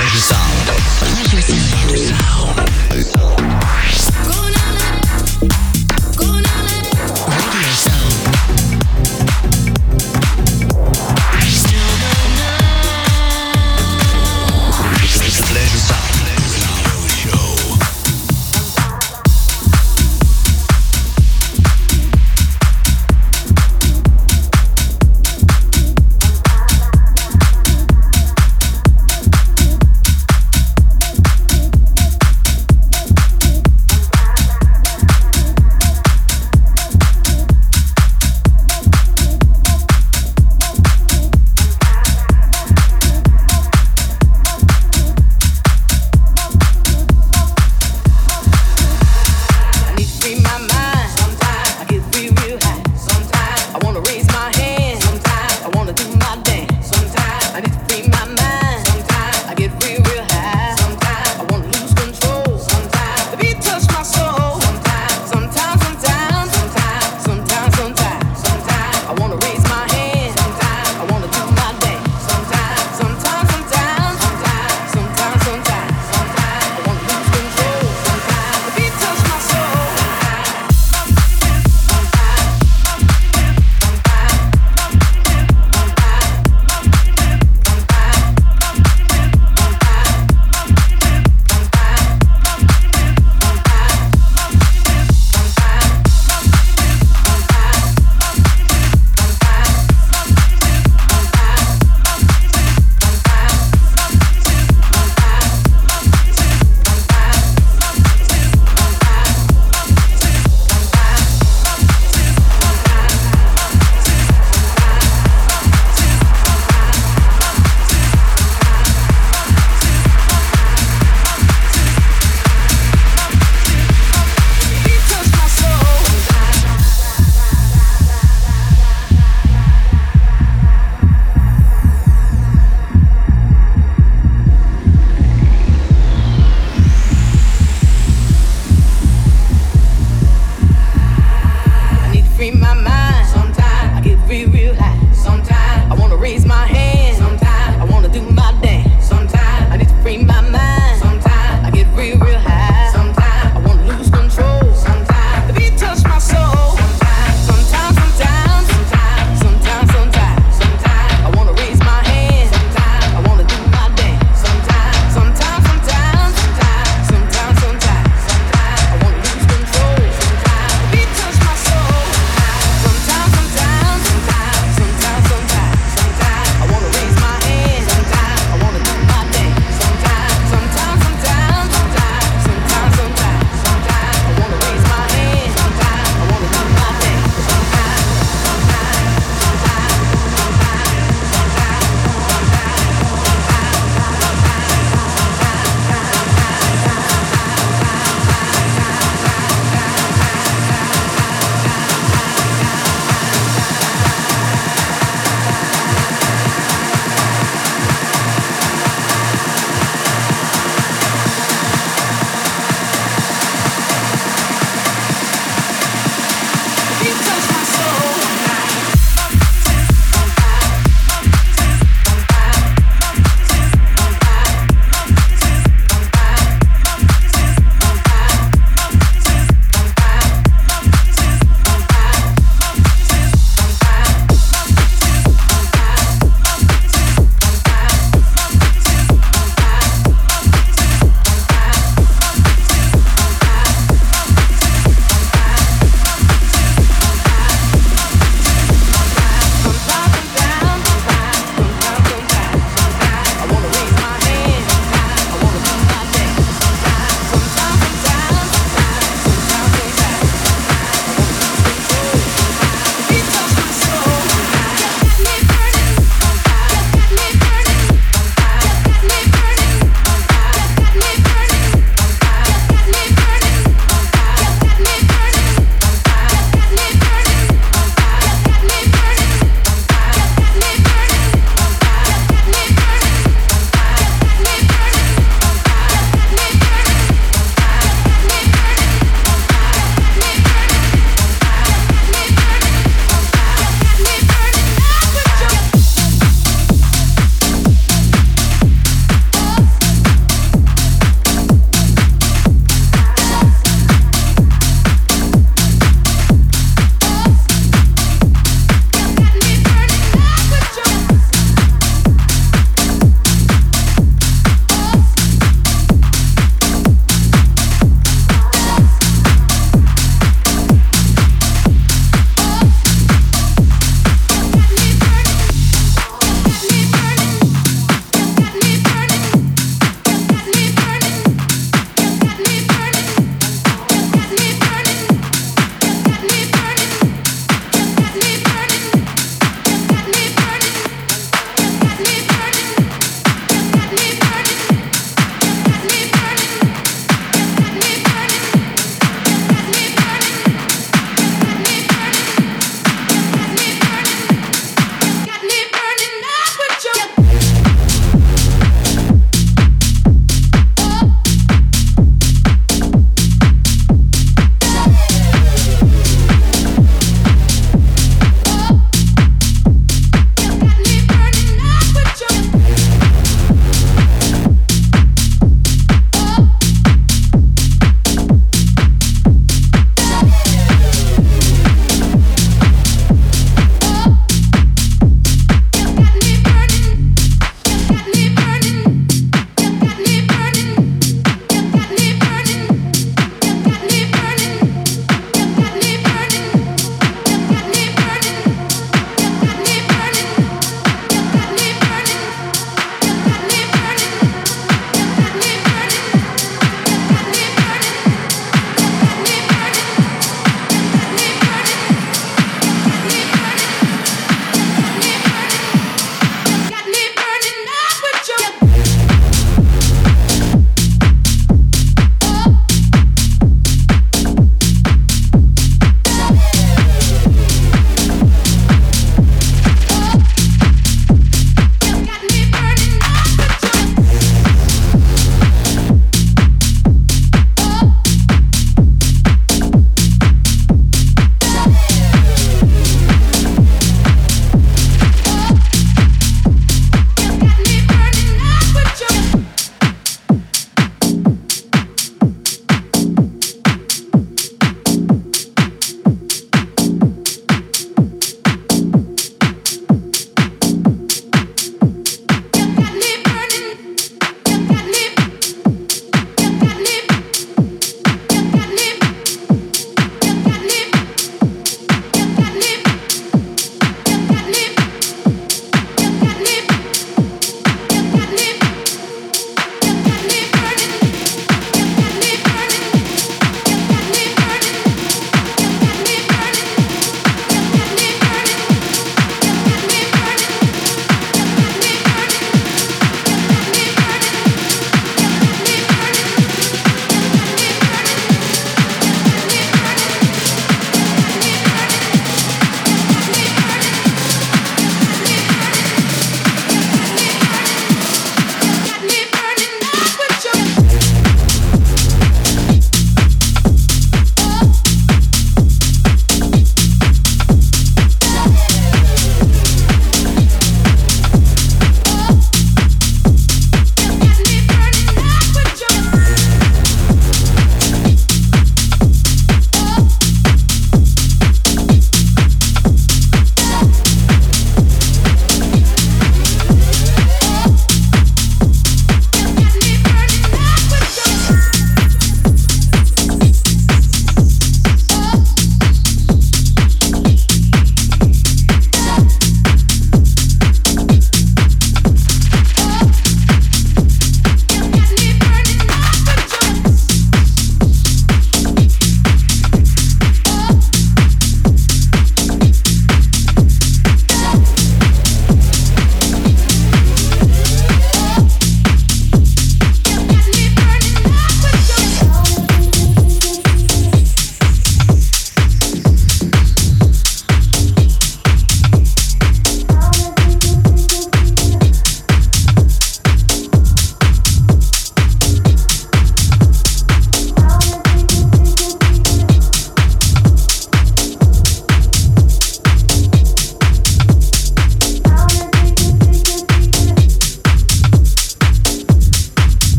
Pleasure Sound. Pleasure Sound.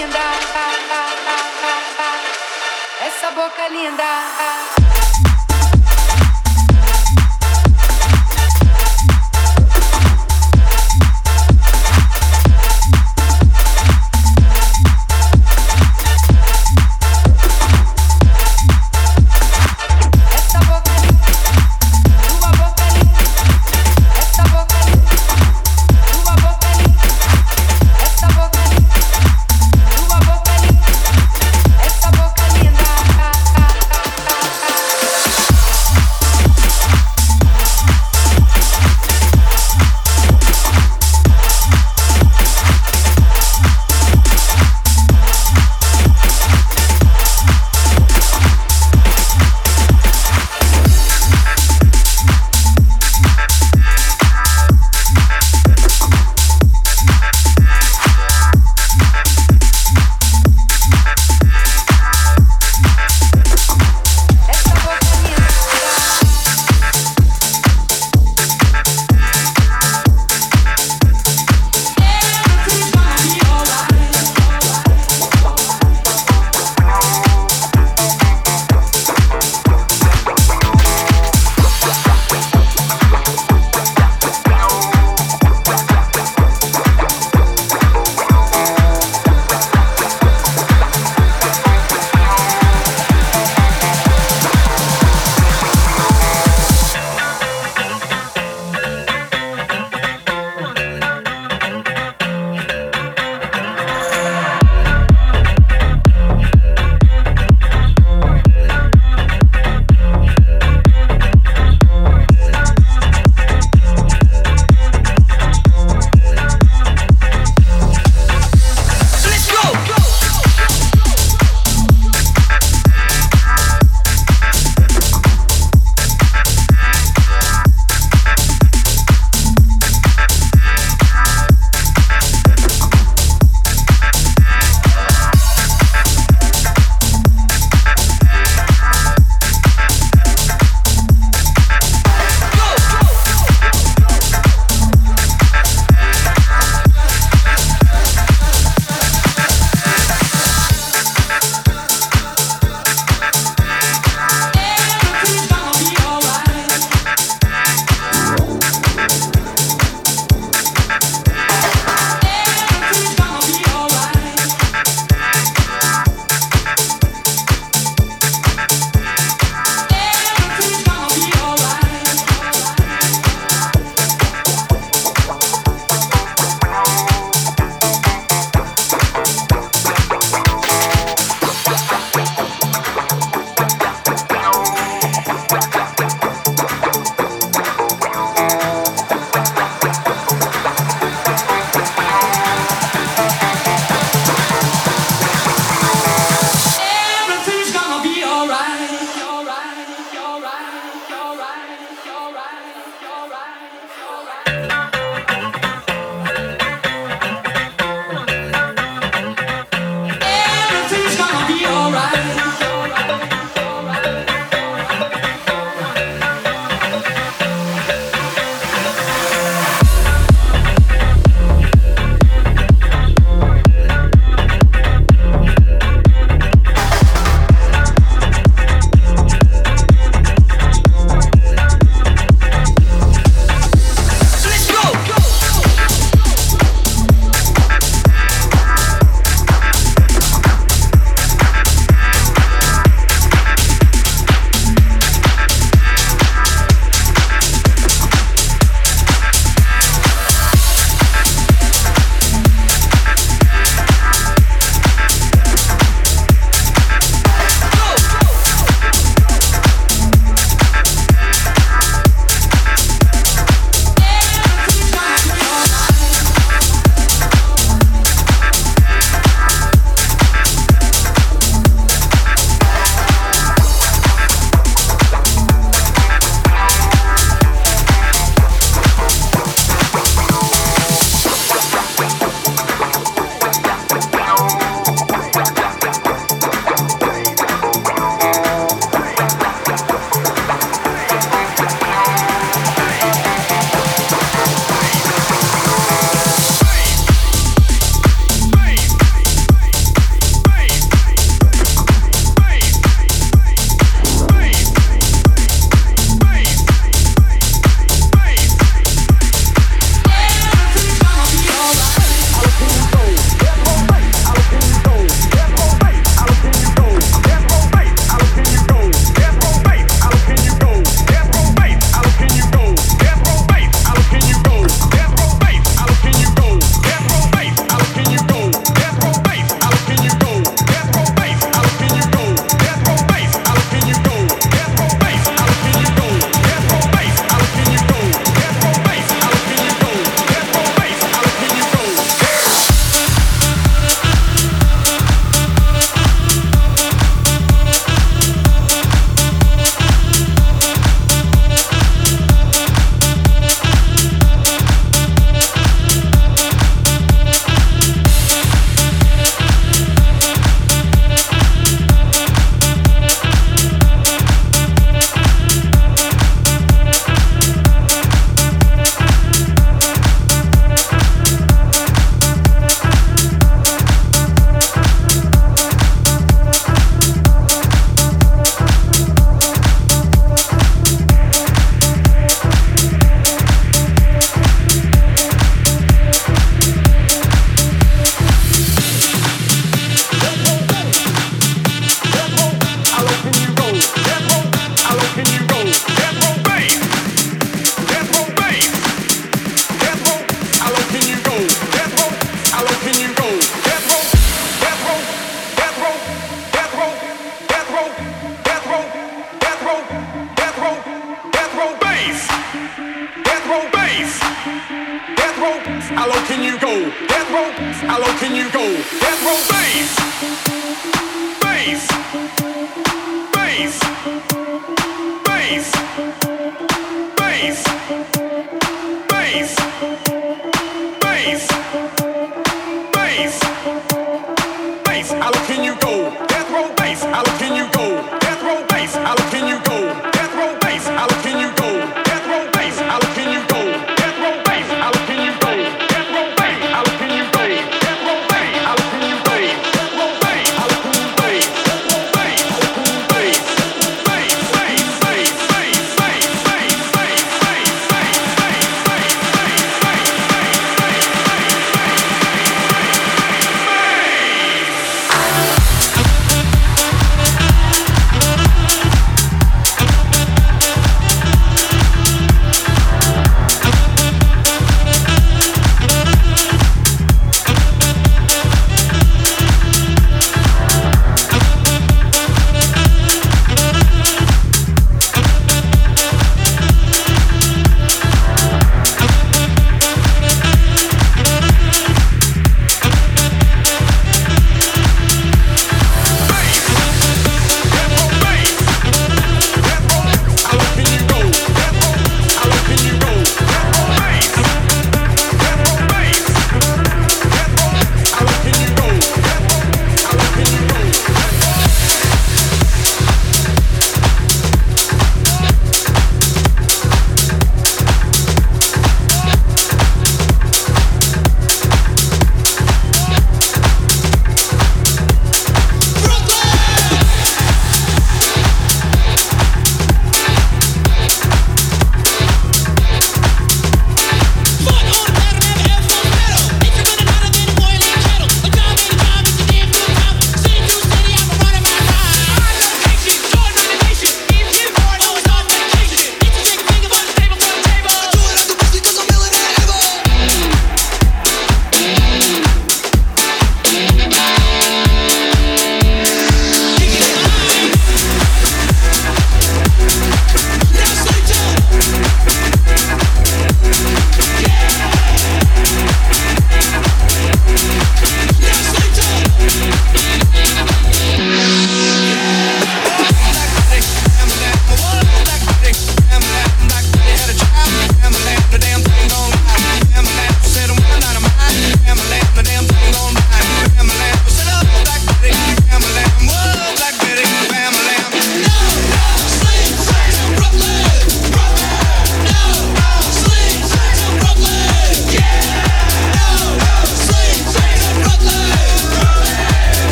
linda, essa boca é linda.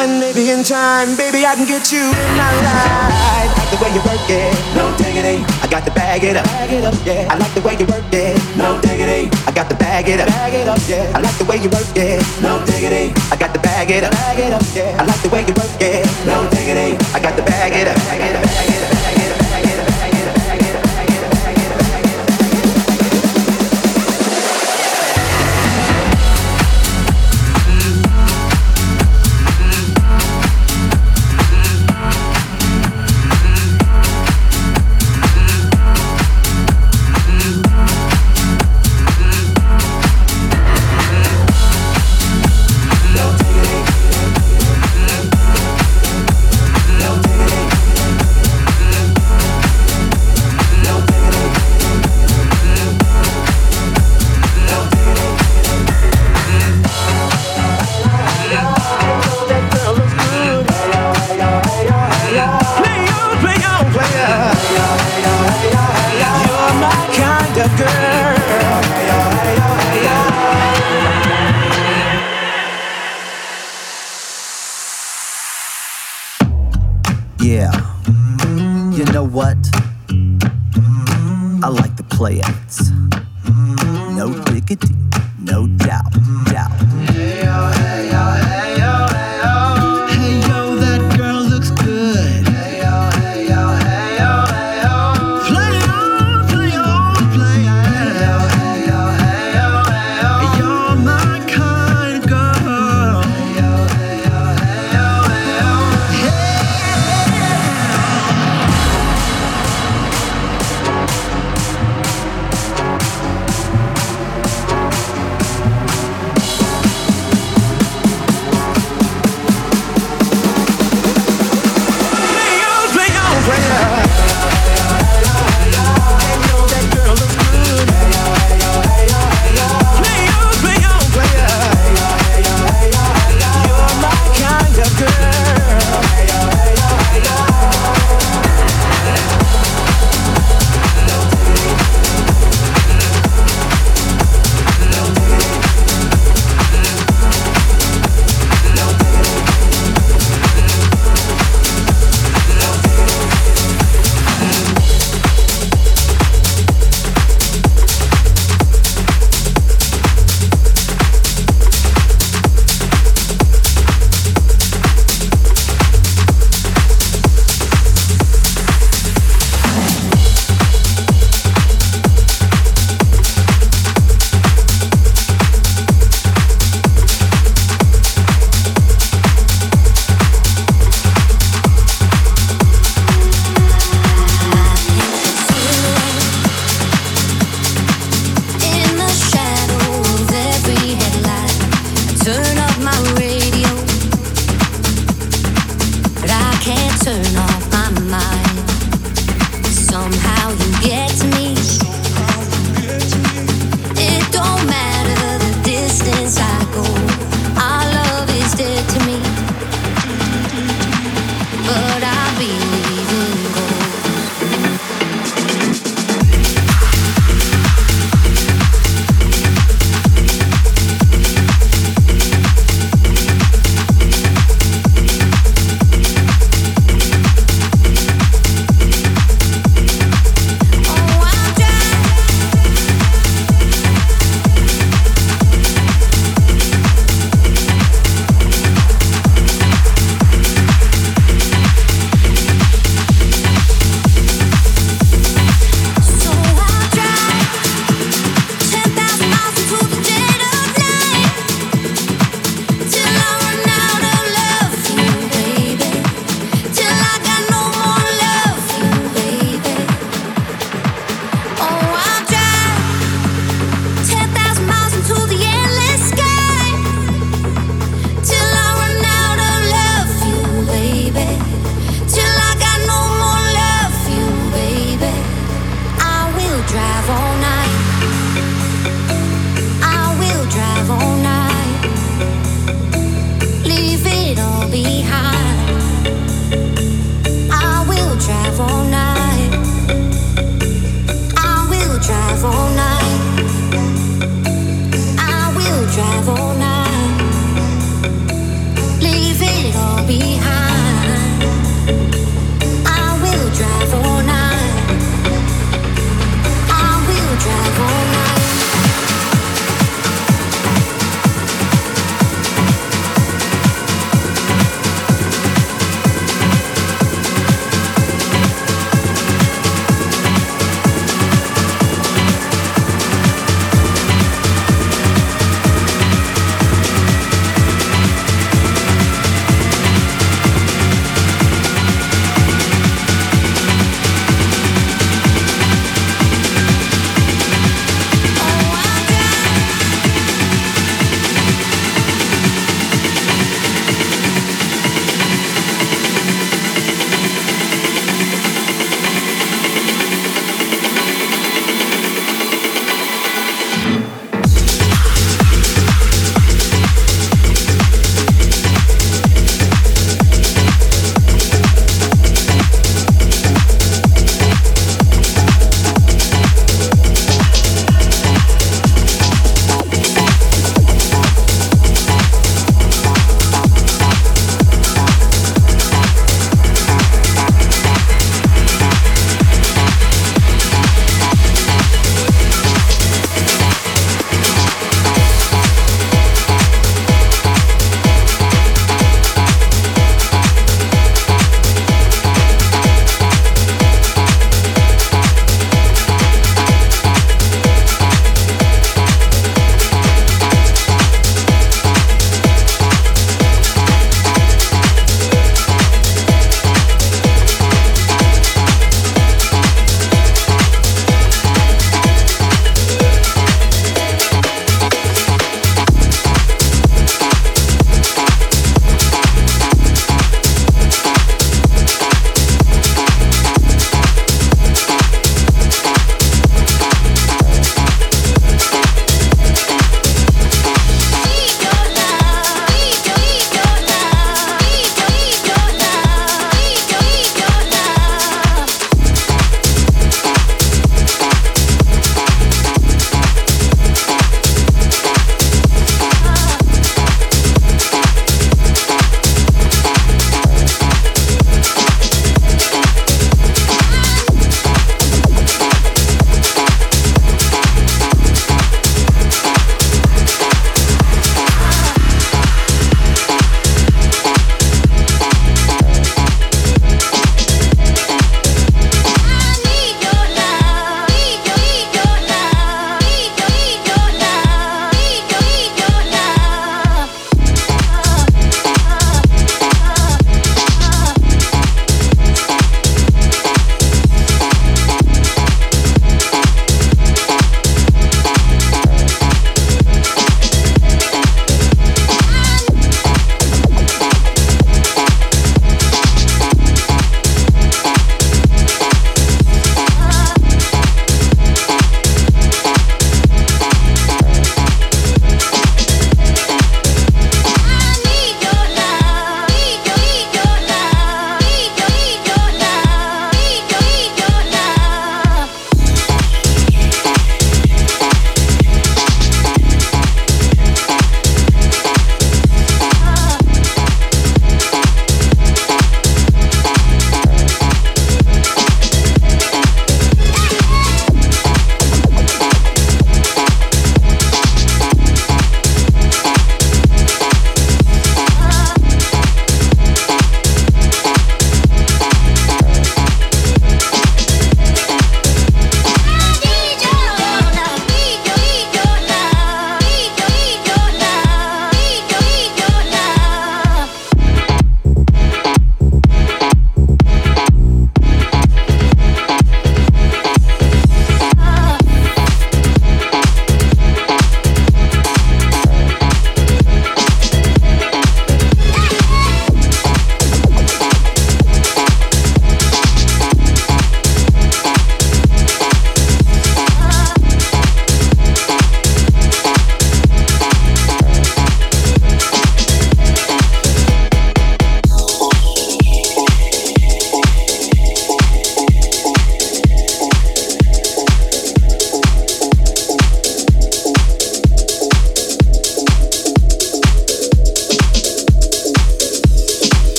Mind, maybe in time. Baby, I can get you in my ride. I like the way you work it. No diggity. I got to bag it up. Bag it up, yeah. I like the way you work it. No diggity. I got to bag it up. Bag it up, yeah. I like the way you work it. No diggity. I got to bag it up. Bag it up, yeah. I like the way you work it. No diggity. I got to. Bag it up, bag it up. play it.